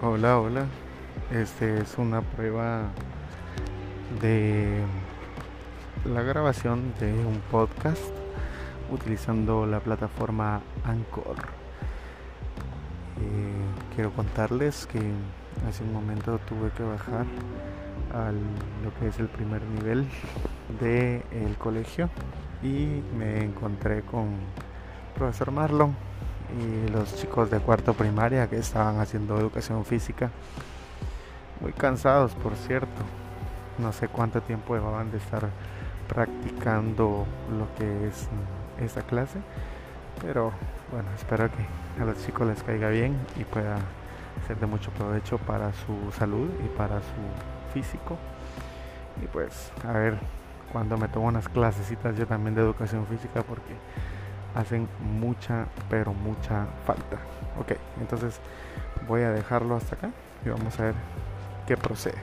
Hola, hola. Este es una prueba de la grabación de un podcast utilizando la plataforma Anchor. Eh, quiero contarles que hace un momento tuve que bajar a lo que es el primer nivel del el colegio y me encontré con profesor Marlon y los chicos de cuarto primaria que estaban haciendo educación física. Muy cansados, por cierto. No sé cuánto tiempo llevaban de estar practicando lo que es esta clase. Pero bueno, espero que a los chicos les caiga bien y pueda ser de mucho provecho para su salud y para su físico. Y pues a ver cuando me tomo unas clasecitas yo también de educación física porque hacen mucha, pero mucha falta. Ok, entonces voy a dejarlo hasta acá y vamos a ver qué procede.